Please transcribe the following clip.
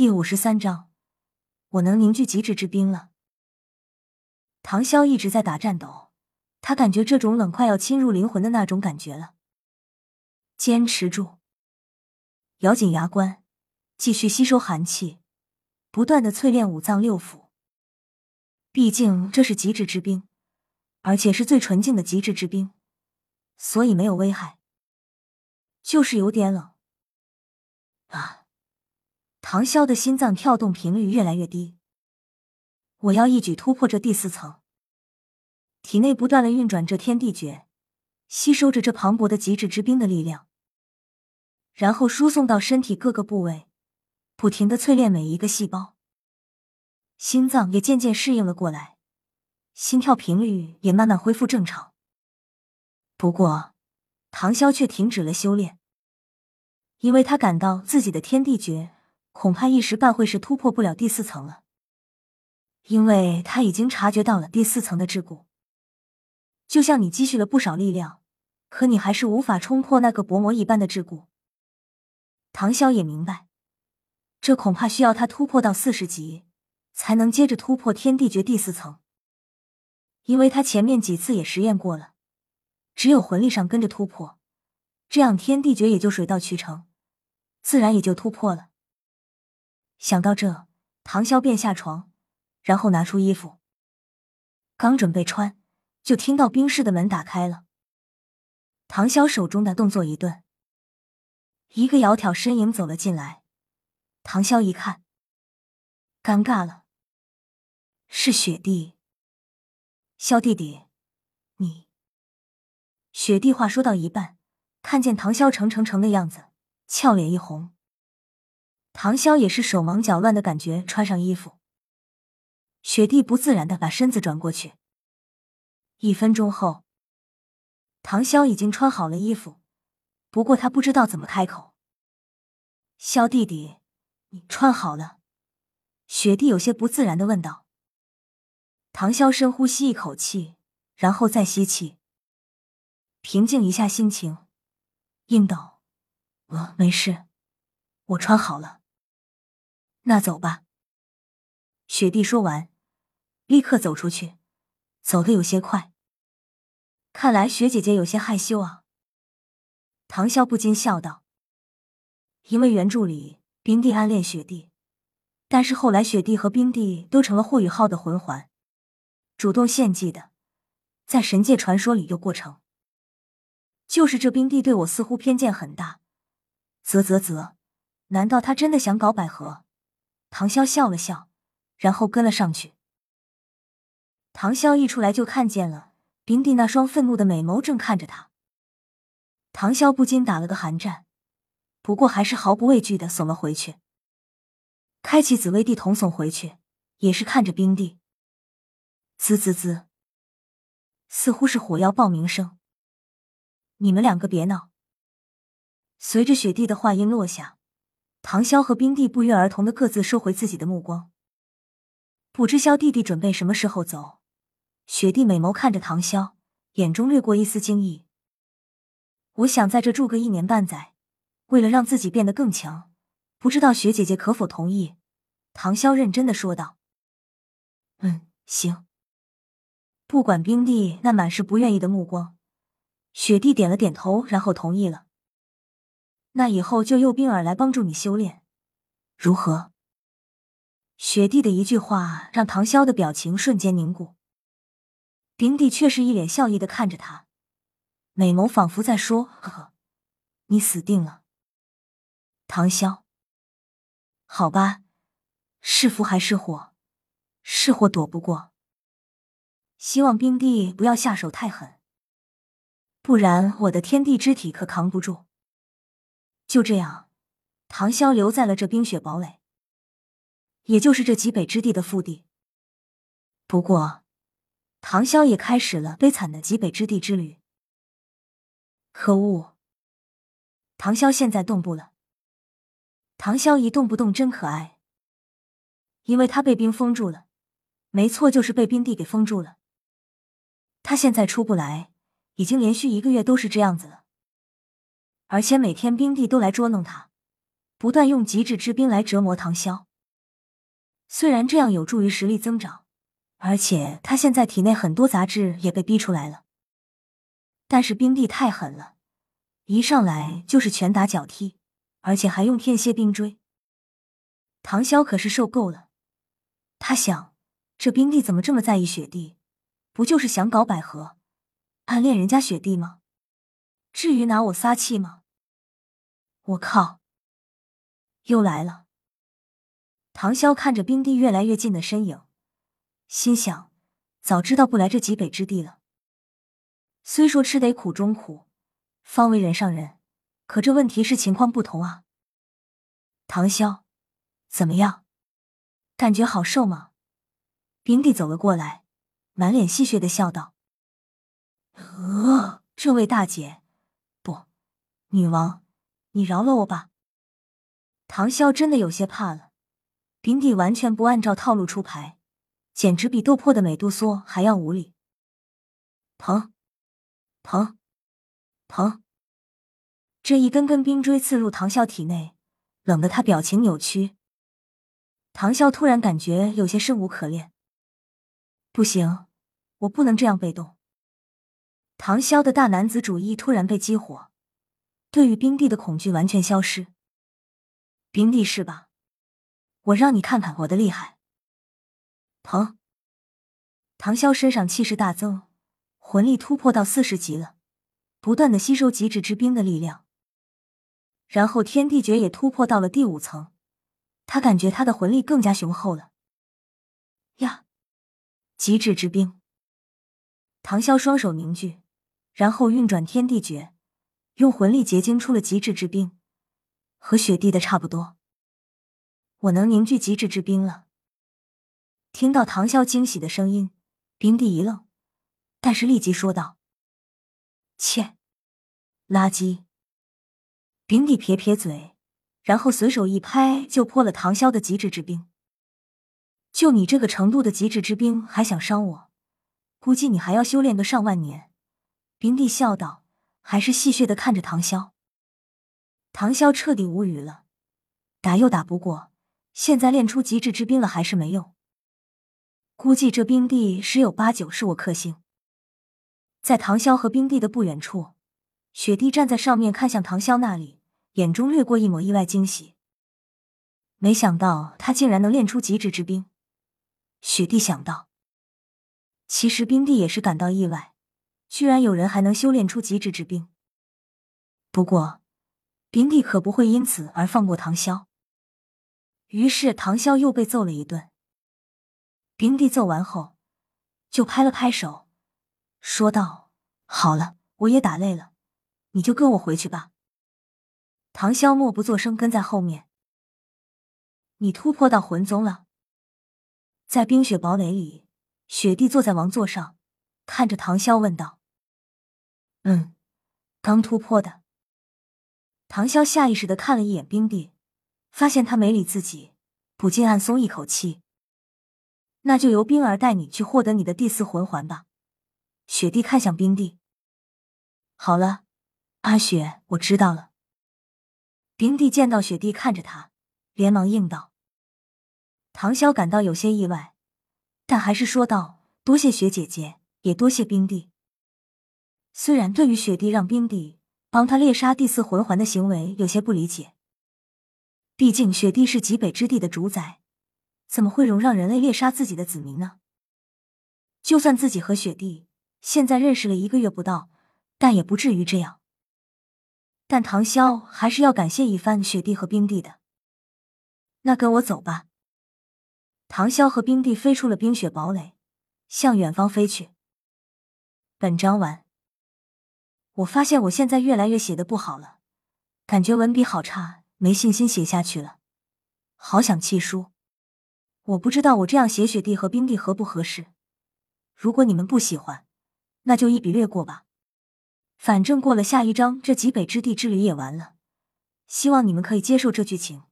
第五十三章，我能凝聚极致之冰了。唐潇一直在打颤抖，他感觉这种冷快要侵入灵魂的那种感觉了。坚持住，咬紧牙关，继续吸收寒气，不断的淬炼五脏六腑。毕竟这是极致之冰，而且是最纯净的极致之冰，所以没有危害，就是有点冷。啊！唐潇的心脏跳动频率越来越低。我要一举突破这第四层，体内不断的运转着天地诀，吸收着这磅礴的极致之冰的力量，然后输送到身体各个部位，不停的淬炼每一个细胞。心脏也渐渐适应了过来，心跳频率也慢慢恢复正常。不过，唐潇却停止了修炼，因为他感到自己的天地诀。恐怕一时半会是突破不了第四层了，因为他已经察觉到了第四层的桎梏。就像你积蓄了不少力量，可你还是无法冲破那个薄膜一般的桎梏。唐潇也明白，这恐怕需要他突破到四十级，才能接着突破天地诀第四层。因为他前面几次也实验过了，只有魂力上跟着突破，这样天地诀也就水到渠成，自然也就突破了。想到这，唐潇便下床，然后拿出衣服，刚准备穿，就听到冰室的门打开了。唐潇手中的动作一顿，一个窈窕身影走了进来。唐潇一看，尴尬了，是雪弟。萧弟弟，你……雪弟话说到一半，看见唐潇成成成的样子，俏脸一红。唐潇也是手忙脚乱的感觉，穿上衣服。雪地不自然的把身子转过去。一分钟后，唐潇已经穿好了衣服，不过他不知道怎么开口。萧弟弟，你穿好了？雪地有些不自然的问道。唐潇深呼吸一口气，然后再吸气，平静一下心情，应道：“我没事，我穿好了。”那走吧。雪地说完，立刻走出去，走的有些快。看来雪姐姐有些害羞啊。唐潇不禁笑道：“因为原著里冰帝暗恋雪帝，但是后来雪帝和冰帝都成了霍雨浩的魂环，主动献祭的，在神界传说里有过程。就是这冰帝对我似乎偏见很大。啧啧啧，难道他真的想搞百合？”唐潇笑了笑，然后跟了上去。唐潇一出来就看见了冰帝那双愤怒的美眸正看着他，唐潇不禁打了个寒战，不过还是毫不畏惧的耸了回去。开启紫薇帝瞳耸回去，也是看着冰帝。滋滋滋，似乎是火药爆鸣声。你们两个别闹。随着雪帝的话音落下。唐潇和冰帝不约而同的各自收回自己的目光，不知萧弟弟准备什么时候走。雪帝美眸看着唐潇，眼中掠过一丝惊异。我想在这住个一年半载，为了让自己变得更强，不知道雪姐姐可否同意？唐潇认真的说道。嗯，行。不管冰帝那满是不愿意的目光，雪帝点了点头，然后同意了。那以后就诱冰儿来帮助你修炼，如何？雪帝的一句话让唐潇的表情瞬间凝固。冰帝却是一脸笑意的看着他，美眸仿佛在说：“呵呵，你死定了。”唐潇，好吧，是福还是祸？是祸躲不过。希望冰帝不要下手太狠，不然我的天地之体可扛不住。就这样，唐潇留在了这冰雪堡垒，也就是这极北之地的腹地。不过，唐潇也开始了悲惨的极北之地之旅。可恶！唐潇现在动不了。唐潇一动不动真可爱，因为他被冰封住了。没错，就是被冰帝给封住了。他现在出不来，已经连续一个月都是这样子了。而且每天冰帝都来捉弄他，不断用极致之冰来折磨唐潇。虽然这样有助于实力增长，而且他现在体内很多杂质也被逼出来了，但是冰帝太狠了，一上来就是拳打脚踢，而且还用天蝎冰锥。唐潇可是受够了，他想，这冰帝怎么这么在意雪帝？不就是想搞百合，暗恋人家雪帝吗？至于拿我撒气吗？我靠！又来了。唐潇看着冰帝越来越近的身影，心想：早知道不来这极北之地了。虽说吃得苦中苦，方为人上人，可这问题是情况不同啊。唐潇，怎么样？感觉好受吗？冰帝走了过来，满脸戏谑的笑道：“呃，这位大姐，不，女王，你饶了我吧。”唐潇真的有些怕了。冰帝完全不按照套路出牌，简直比斗破的美杜莎还要无礼。疼，疼，疼！这一根根冰锥刺入唐啸体内，冷得他表情扭曲。唐啸突然感觉有些生无可恋。不行，我不能这样被动。唐潇的大男子主义突然被激活，对于冰帝的恐惧完全消失。冰帝是吧？我让你看看我的厉害！疼！唐潇身上气势大增，魂力突破到四十级了，不断的吸收极致之冰的力量。然后天地诀也突破到了第五层，他感觉他的魂力更加雄厚了。呀！极致之冰！唐潇双手凝聚，然后运转天地诀，用魂力结晶出了极致之冰，和雪帝的差不多。我能凝聚极致之冰了。听到唐潇惊喜的声音，冰帝一愣，但是立即说道：“切，垃圾！”冰帝撇撇嘴，然后随手一拍，就破了唐潇的极致之冰。就你这个程度的极致之冰，还想伤我？估计你还要修炼个上万年。”冰帝笑道，还是戏谑的看着唐潇。唐潇彻底无语了，打又打不过。现在练出极致之冰了还是没用，估计这冰帝十有八九是我克星。在唐潇和冰帝的不远处，雪帝站在上面看向唐潇那里，眼中掠过一抹意外惊喜。没想到他竟然能练出极致之冰。雪帝想到，其实冰帝也是感到意外，居然有人还能修炼出极致之冰。不过，冰帝可不会因此而放过唐潇。于是唐潇又被揍了一顿。冰帝揍完后，就拍了拍手，说道：“好了，我也打累了，你就跟我回去吧。”唐潇默不作声，跟在后面。你突破到魂宗了？在冰雪堡垒里，雪帝坐在王座上，看着唐潇问道：“嗯，刚突破的。”唐潇下意识的看了一眼冰帝。发现他没理自己，不禁暗松一口气。那就由冰儿带你去获得你的第四魂环吧。雪帝看向冰帝。好了，阿雪，我知道了。冰帝见到雪帝看着他，连忙应道。唐潇感到有些意外，但还是说道：“多谢雪姐姐，也多谢冰帝。”虽然对于雪帝让冰帝帮他猎杀第四魂环的行为有些不理解。毕竟雪帝是极北之地的主宰，怎么会容让人类猎杀自己的子民呢？就算自己和雪帝现在认识了一个月不到，但也不至于这样。但唐潇还是要感谢一番雪帝和冰帝的。那跟我走吧。唐潇和冰帝飞出了冰雪堡垒，向远方飞去。本章完。我发现我现在越来越写的不好了，感觉文笔好差。没信心写下去了，好想弃书。我不知道我这样写雪地和冰地合不合适。如果你们不喜欢，那就一笔略过吧。反正过了下一章，这极北之地之旅也完了。希望你们可以接受这剧情。